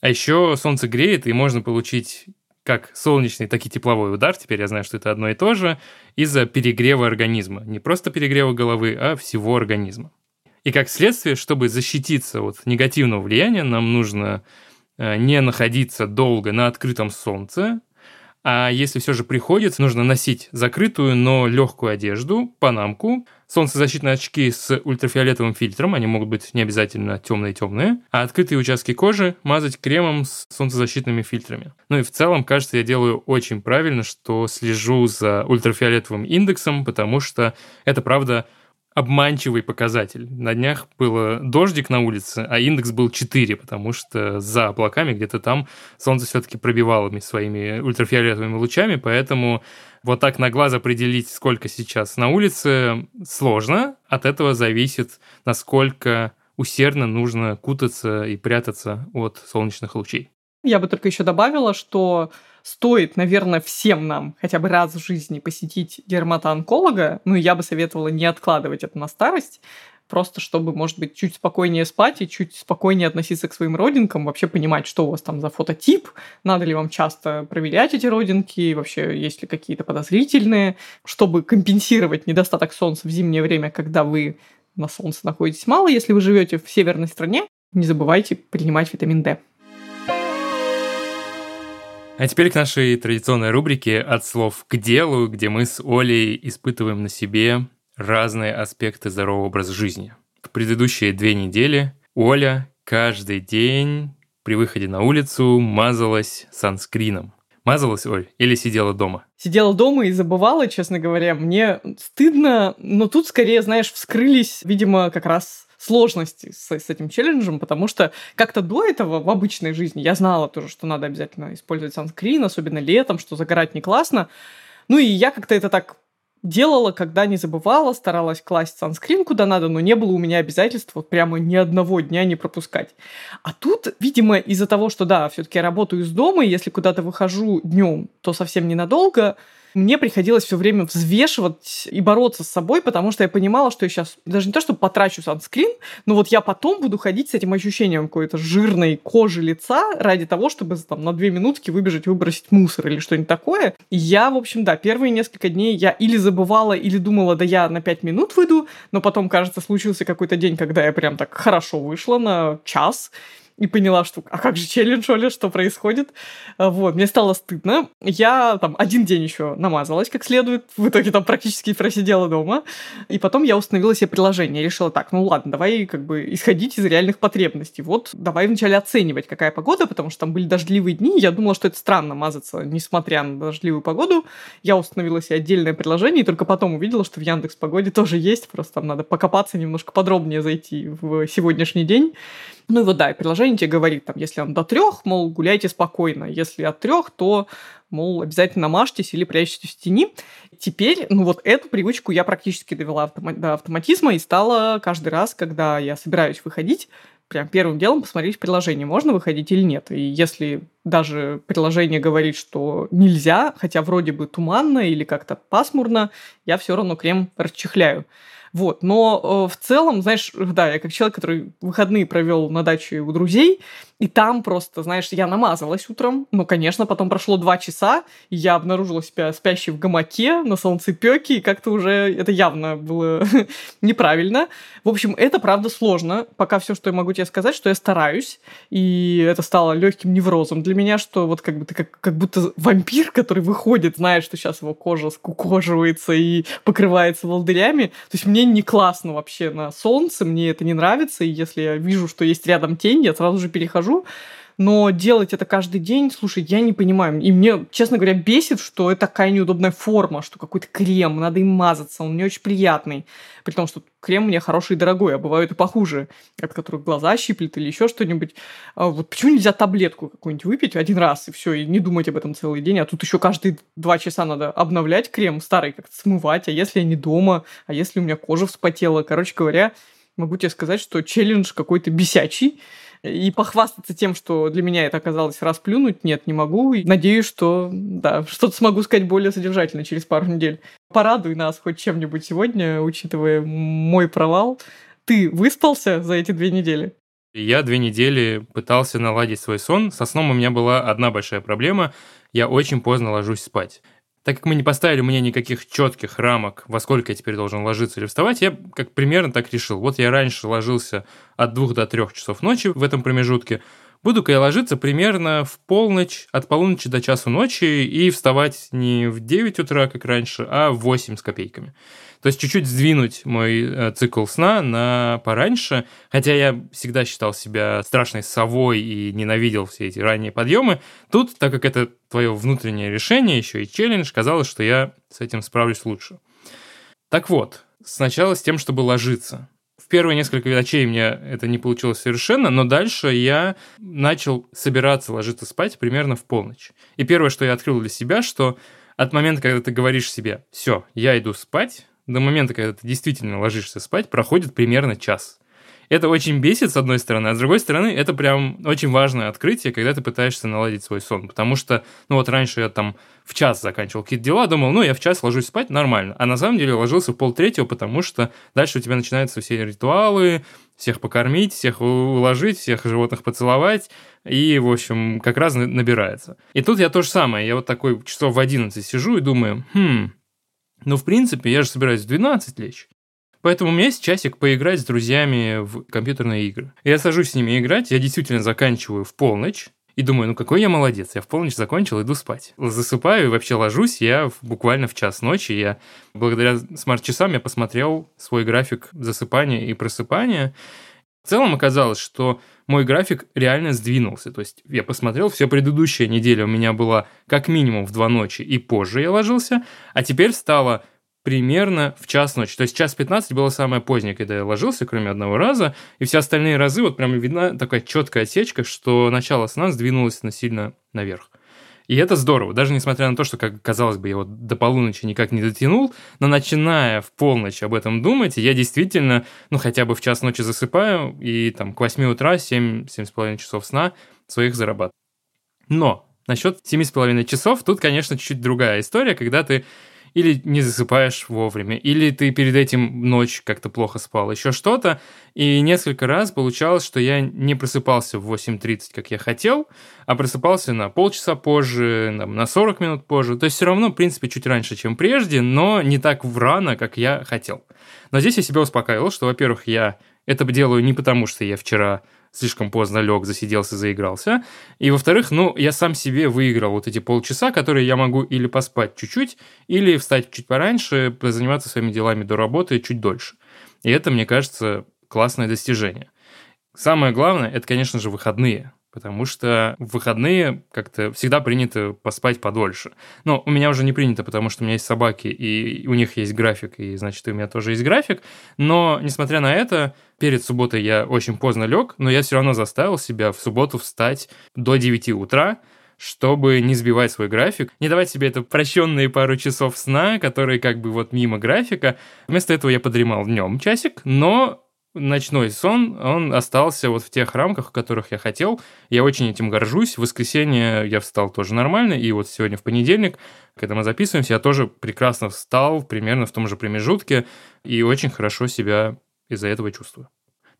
А еще солнце греет, и можно получить как солнечный, так и тепловой удар, теперь я знаю, что это одно и то же, из-за перегрева организма. Не просто перегрева головы, а всего организма. И как следствие, чтобы защититься от негативного влияния, нам нужно э, не находиться долго на открытом солнце, а если все же приходится, нужно носить закрытую, но легкую одежду, панамку, солнцезащитные очки с ультрафиолетовым фильтром, они могут быть не обязательно темные-темные, а открытые участки кожи мазать кремом с солнцезащитными фильтрами. Ну и в целом, кажется, я делаю очень правильно, что слежу за ультрафиолетовым индексом, потому что это, правда, обманчивый показатель. На днях было дождик на улице, а индекс был 4, потому что за облаками где-то там солнце все-таки пробивало своими ультрафиолетовыми лучами, поэтому вот так на глаз определить, сколько сейчас на улице, сложно. От этого зависит, насколько усердно нужно кутаться и прятаться от солнечных лучей. Я бы только еще добавила, что стоит, наверное, всем нам хотя бы раз в жизни посетить дерматоонколога. Ну, я бы советовала не откладывать это на старость, просто чтобы, может быть, чуть спокойнее спать и чуть спокойнее относиться к своим родинкам, вообще понимать, что у вас там за фототип, надо ли вам часто проверять эти родинки, вообще есть ли какие-то подозрительные, чтобы компенсировать недостаток солнца в зимнее время, когда вы на солнце находитесь мало, если вы живете в северной стране, не забывайте принимать витамин D. А теперь к нашей традиционной рубрике «От слов к делу», где мы с Олей испытываем на себе разные аспекты здорового образа жизни. В предыдущие две недели Оля каждый день при выходе на улицу мазалась санскрином. Мазалась, Оль, или сидела дома? Сидела дома и забывала, честно говоря. Мне стыдно, но тут скорее, знаешь, вскрылись, видимо, как раз сложности с, с этим челленджем, потому что как-то до этого в обычной жизни я знала тоже, что надо обязательно использовать санскрин, особенно летом, что загорать не классно. Ну и я как-то это так делала, когда не забывала, старалась класть санскрин куда надо, но не было у меня обязательства вот прямо ни одного дня не пропускать. А тут, видимо, из-за того, что да, все-таки я работаю из дома, и если куда-то выхожу днем, то совсем ненадолго, мне приходилось все время взвешивать и бороться с собой, потому что я понимала, что я сейчас даже не то, что потрачу санскрин, но вот я потом буду ходить с этим ощущением какой-то жирной кожи лица ради того, чтобы там на две минутки выбежать, выбросить мусор или что-нибудь такое. И я, в общем, да, первые несколько дней я или забывала, или думала, да я на пять минут выйду, но потом, кажется, случился какой-то день, когда я прям так хорошо вышла на час, и поняла, что а как же челлендж, Оля, что происходит? А, вот, мне стало стыдно. Я там один день еще намазалась как следует, в итоге там практически просидела дома. И потом я установила себе приложение, решила так, ну ладно, давай как бы исходить из реальных потребностей. Вот давай вначале оценивать, какая погода, потому что там были дождливые дни, я думала, что это странно мазаться, несмотря на дождливую погоду. Я установила себе отдельное приложение, и только потом увидела, что в Яндекс Погоде тоже есть, просто там надо покопаться, немножко подробнее зайти в сегодняшний день. Ну и вот да, приложение тебе говорит, там, если он до трех, мол, гуляйте спокойно. Если от трех, то, мол, обязательно мажьтесь или прячьтесь в тени. Теперь, ну вот эту привычку я практически довела до автоматизма и стала каждый раз, когда я собираюсь выходить, прям первым делом посмотреть в приложении, можно выходить или нет. И если даже приложение говорит, что нельзя, хотя вроде бы туманно или как-то пасмурно, я все равно крем расчехляю. Вот. Но э, в целом, знаешь, да, я как человек, который выходные провел на даче у друзей, и там просто, знаешь, я намазалась утром, но, конечно, потом прошло два часа, я обнаружила себя спящей в гамаке на солнцепёке, и как-то уже это явно было неправильно. В общем, это правда сложно. Пока все, что я могу тебе сказать, что я стараюсь, и это стало легким неврозом для меня, что вот как бы ты как, как будто вампир, который выходит, знает, что сейчас его кожа скукоживается и покрывается волдырями. То есть мне не классно вообще на солнце, мне это не нравится, и если я вижу, что есть рядом тень, я сразу же перехожу. хожу, но делать это каждый день, слушай, я не понимаю. И мне, честно говоря, бесит, что это такая неудобная форма, что какой-то крем, надо им мазаться, он не очень приятный. При том, что крем мне хороший и дорогой, а бывают и похуже, от которых глаза щиплет или еще что-нибудь. А вот почему нельзя таблетку какую-нибудь выпить один раз и все, и не думать об этом целый день, а тут еще каждые два часа надо обновлять крем старый, как-то смывать, а если я не дома, а если у меня кожа вспотела. Короче говоря, могу тебе сказать, что челлендж какой-то бесячий, и похвастаться тем, что для меня это оказалось расплюнуть, нет, не могу. И надеюсь, что, да, что-то смогу сказать более содержательно через пару недель. Порадуй нас хоть чем-нибудь сегодня, учитывая мой провал. Ты выспался за эти две недели? Я две недели пытался наладить свой сон. Со сном у меня была одна большая проблема. Я очень поздно ложусь спать. Так как мы не поставили мне никаких четких рамок, во сколько я теперь должен ложиться или вставать, я как примерно так решил. Вот я раньше ложился от двух до трех часов ночи в этом промежутке, Буду-ка я ложиться примерно в полночь, от полуночи до часу ночи и вставать не в 9 утра, как раньше, а в 8 с копейками. То есть чуть-чуть сдвинуть мой э, цикл сна на пораньше, хотя я всегда считал себя страшной совой и ненавидел все эти ранние подъемы. Тут, так как это твое внутреннее решение, еще и челлендж, казалось, что я с этим справлюсь лучше. Так вот, сначала с тем, чтобы ложиться первые несколько ночей мне это не получилось совершенно, но дальше я начал собираться ложиться спать примерно в полночь. И первое, что я открыл для себя, что от момента, когда ты говоришь себе «все, я иду спать», до момента, когда ты действительно ложишься спать, проходит примерно час это очень бесит, с одной стороны, а с другой стороны, это прям очень важное открытие, когда ты пытаешься наладить свой сон. Потому что, ну вот раньше я там в час заканчивал какие-то дела, думал, ну я в час ложусь спать, нормально. А на самом деле ложился в полтретьего, потому что дальше у тебя начинаются все ритуалы, всех покормить, всех уложить, всех животных поцеловать, и, в общем, как раз набирается. И тут я то же самое, я вот такой часов в 11 сижу и думаю, хм, ну, в принципе, я же собираюсь в 12 лечь. Поэтому у меня есть часик поиграть с друзьями в компьютерные игры. Я сажусь с ними играть, я действительно заканчиваю в полночь, и думаю, ну какой я молодец, я в полночь закончил, иду спать. Засыпаю и вообще ложусь я буквально в час ночи. Я благодаря смарт-часам я посмотрел свой график засыпания и просыпания. В целом оказалось, что мой график реально сдвинулся. То есть я посмотрел, все предыдущая неделя у меня была как минимум в два ночи и позже я ложился, а теперь стало примерно в час ночи. То есть час 15 было самое позднее, когда я ложился, кроме одного раза, и все остальные разы вот прям видна такая четкая отсечка, что начало сна сдвинулось на сильно наверх. И это здорово, даже несмотря на то, что, как казалось бы, я вот до полуночи никак не дотянул, но начиная в полночь об этом думать, я действительно, ну, хотя бы в час ночи засыпаю, и там к 8 утра 7-7,5 часов сна своих зарабатываю. Но насчет 7,5 часов, тут, конечно, чуть-чуть другая история, когда ты или не засыпаешь вовремя, или ты перед этим ночь как-то плохо спал, еще что-то. И несколько раз получалось, что я не просыпался в 8.30, как я хотел, а просыпался на полчаса позже, на 40 минут позже. То есть все равно, в принципе, чуть раньше, чем прежде, но не так рано, как я хотел. Но здесь я себя успокаивал, что, во-первых, я это делаю не потому, что я вчера слишком поздно лег, засиделся, заигрался. И во-вторых, ну, я сам себе выиграл вот эти полчаса, которые я могу или поспать чуть-чуть, или встать чуть пораньше, заниматься своими делами до работы чуть дольше. И это, мне кажется, классное достижение. Самое главное, это, конечно же, выходные потому что в выходные как-то всегда принято поспать подольше. Но у меня уже не принято, потому что у меня есть собаки, и у них есть график, и значит, у меня тоже есть график. Но, несмотря на это, перед субботой я очень поздно лег, но я все равно заставил себя в субботу встать до 9 утра, чтобы не сбивать свой график, не давать себе это прощенные пару часов сна, которые как бы вот мимо графика. Вместо этого я подремал днем часик, но ночной сон, он остался вот в тех рамках, в которых я хотел. Я очень этим горжусь. В воскресенье я встал тоже нормально, и вот сегодня в понедельник, когда мы записываемся, я тоже прекрасно встал примерно в том же промежутке и очень хорошо себя из-за этого чувствую.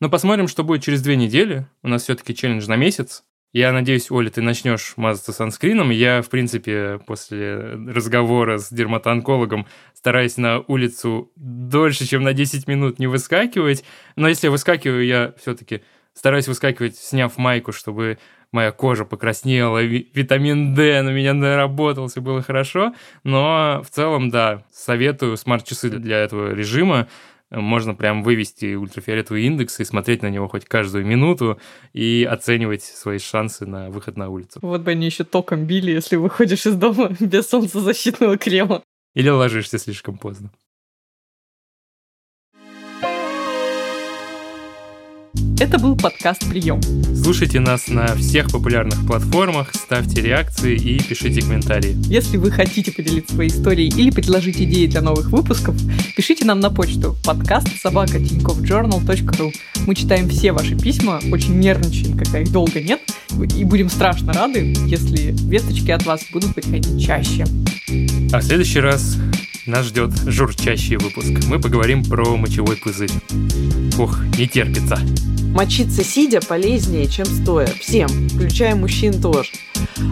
Но посмотрим, что будет через две недели. У нас все-таки челлендж на месяц. Я надеюсь, Оля, ты начнешь мазаться санскрином. Я, в принципе, после разговора с дерматоонкологом стараюсь на улицу дольше, чем на 10 минут не выскакивать. Но если я выскакиваю, я все-таки стараюсь выскакивать, сняв майку, чтобы моя кожа покраснела, витамин D на меня наработал, все было хорошо. Но в целом, да, советую смарт-часы для этого режима можно прям вывести ультрафиолетовый индекс и смотреть на него хоть каждую минуту и оценивать свои шансы на выход на улицу. Вот бы они еще током били, если выходишь из дома без солнцезащитного крема. Или ложишься слишком поздно. Это был подкаст «Прием». Слушайте нас на всех популярных платформах, ставьте реакции и пишите комментарии. Если вы хотите поделиться своей историей или предложить идеи для новых выпусков, пишите нам на почту подкаст собака Мы читаем все ваши письма, очень нервничаем, когда их долго нет, и будем страшно рады, если весточки от вас будут приходить чаще. А в следующий раз нас ждет журчащий выпуск. Мы поговорим про мочевой пузырь. Ух, не терпится. мочиться сидя полезнее, чем стоя. Всем, включая мужчин тоже.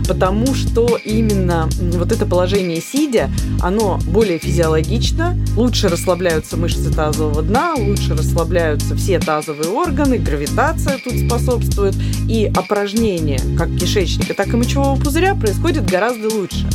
Потому что именно вот это положение сидя, оно более физиологично, лучше расслабляются мышцы тазового дна, лучше расслабляются все тазовые органы, гравитация тут способствует, и опорожнение как кишечника, так и мочевого пузыря происходит гораздо лучше.